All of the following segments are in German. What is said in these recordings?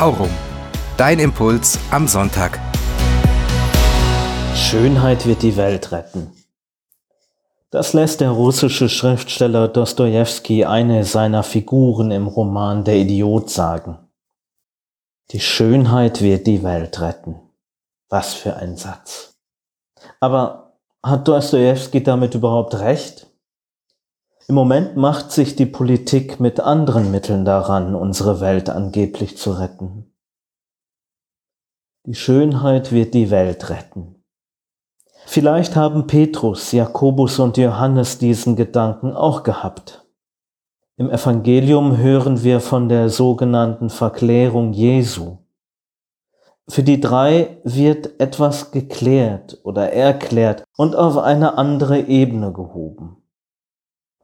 Aurum. Dein Impuls am Sonntag. Schönheit wird die Welt retten. Das lässt der russische Schriftsteller Dostojewski eine seiner Figuren im Roman Der Idiot sagen. Die Schönheit wird die Welt retten. Was für ein Satz. Aber hat Dostojewski damit überhaupt recht? Im Moment macht sich die Politik mit anderen Mitteln daran, unsere Welt angeblich zu retten. Die Schönheit wird die Welt retten. Vielleicht haben Petrus, Jakobus und Johannes diesen Gedanken auch gehabt. Im Evangelium hören wir von der sogenannten Verklärung Jesu. Für die drei wird etwas geklärt oder erklärt und auf eine andere Ebene gehoben.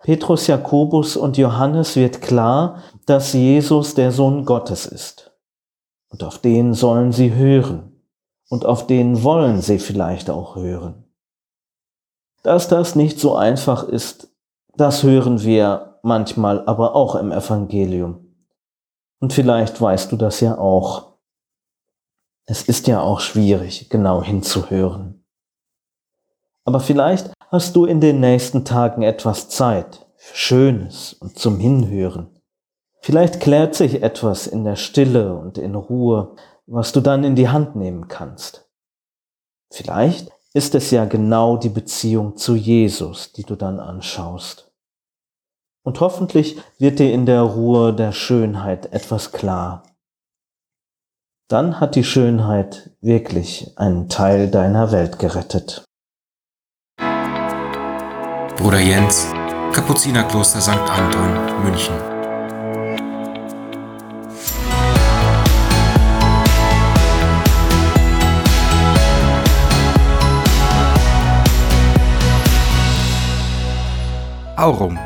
Petrus, Jakobus und Johannes wird klar, dass Jesus der Sohn Gottes ist. Und auf den sollen sie hören. Und auf den wollen sie vielleicht auch hören. Dass das nicht so einfach ist, das hören wir manchmal aber auch im Evangelium. Und vielleicht weißt du das ja auch. Es ist ja auch schwierig, genau hinzuhören. Aber vielleicht hast du in den nächsten Tagen etwas Zeit für Schönes und zum Hinhören. Vielleicht klärt sich etwas in der Stille und in Ruhe, was du dann in die Hand nehmen kannst. Vielleicht ist es ja genau die Beziehung zu Jesus, die du dann anschaust. Und hoffentlich wird dir in der Ruhe der Schönheit etwas klar. Dann hat die Schönheit wirklich einen Teil deiner Welt gerettet. Bruder Jens, Kapuzinerkloster St. Anton, München. Aurum.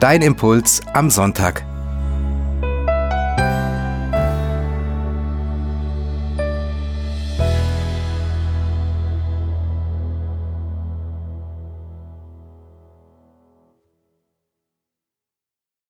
Dein Impuls am Sonntag.